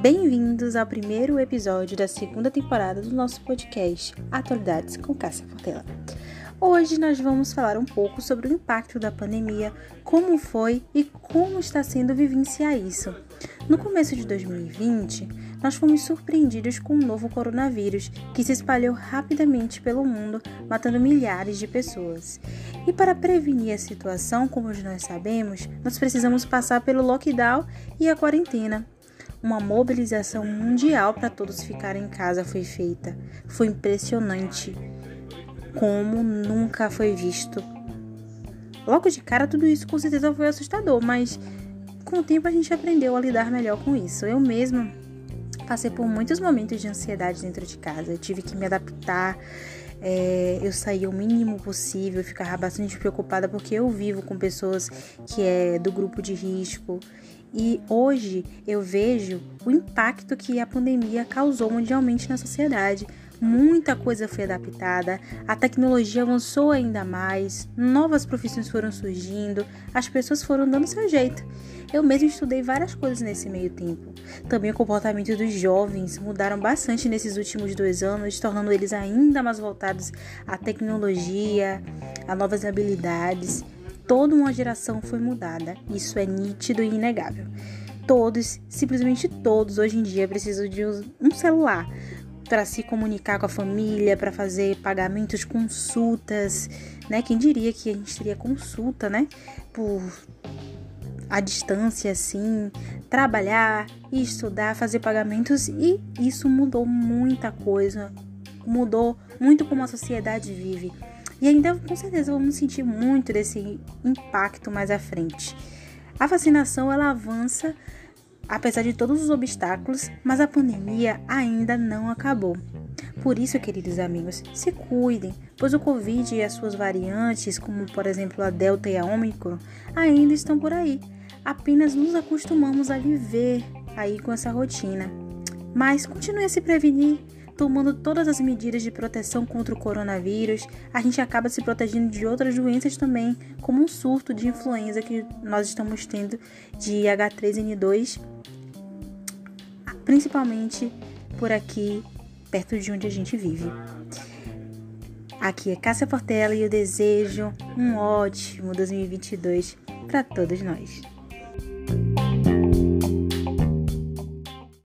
Bem-vindos ao primeiro episódio da segunda temporada do nosso podcast Atualidades com Cássia Portela. Hoje nós vamos falar um pouco sobre o impacto da pandemia, como foi e como está sendo vivenciar isso. No começo de 2020, nós fomos surpreendidos com um novo coronavírus que se espalhou rapidamente pelo mundo, matando milhares de pessoas. E para prevenir a situação, como nós sabemos, nós precisamos passar pelo lockdown e a quarentena. Uma mobilização mundial para todos ficarem em casa foi feita. Foi impressionante, como nunca foi visto. Logo de cara, tudo isso com certeza foi assustador, mas com o tempo a gente aprendeu a lidar melhor com isso. Eu mesma passei por muitos momentos de ansiedade dentro de casa. Eu tive que me adaptar. É, eu saía o mínimo possível, ficava bastante preocupada porque eu vivo com pessoas que é do grupo de risco e hoje eu vejo o impacto que a pandemia causou mundialmente na sociedade. Muita coisa foi adaptada, a tecnologia avançou ainda mais, novas profissões foram surgindo, as pessoas foram dando seu jeito. Eu mesmo estudei várias coisas nesse meio tempo. Também o comportamento dos jovens mudaram bastante nesses últimos dois anos, tornando eles ainda mais voltados à tecnologia, a novas habilidades toda uma geração foi mudada. Isso é nítido e inegável. Todos, simplesmente todos, hoje em dia precisam de um celular para se comunicar com a família, para fazer pagamentos, consultas, né? Quem diria que a gente teria consulta, né? Por a distância, assim, trabalhar, estudar, fazer pagamentos e isso mudou muita coisa, mudou muito como a sociedade vive. E ainda com certeza vamos sentir muito desse impacto mais à frente. A vacinação ela avança apesar de todos os obstáculos, mas a pandemia ainda não acabou. Por isso, queridos amigos, se cuidem, pois o Covid e as suas variantes, como por exemplo a Delta e a Omicron, ainda estão por aí. Apenas nos acostumamos a viver aí com essa rotina. Mas continue a se prevenir, tomando todas as medidas de proteção contra o coronavírus, a gente acaba se protegendo de outras doenças também, como um surto de influenza que nós estamos tendo de H3N2, principalmente por aqui, perto de onde a gente vive. Aqui é Cássia Portela e eu desejo um ótimo 2022 para todos nós.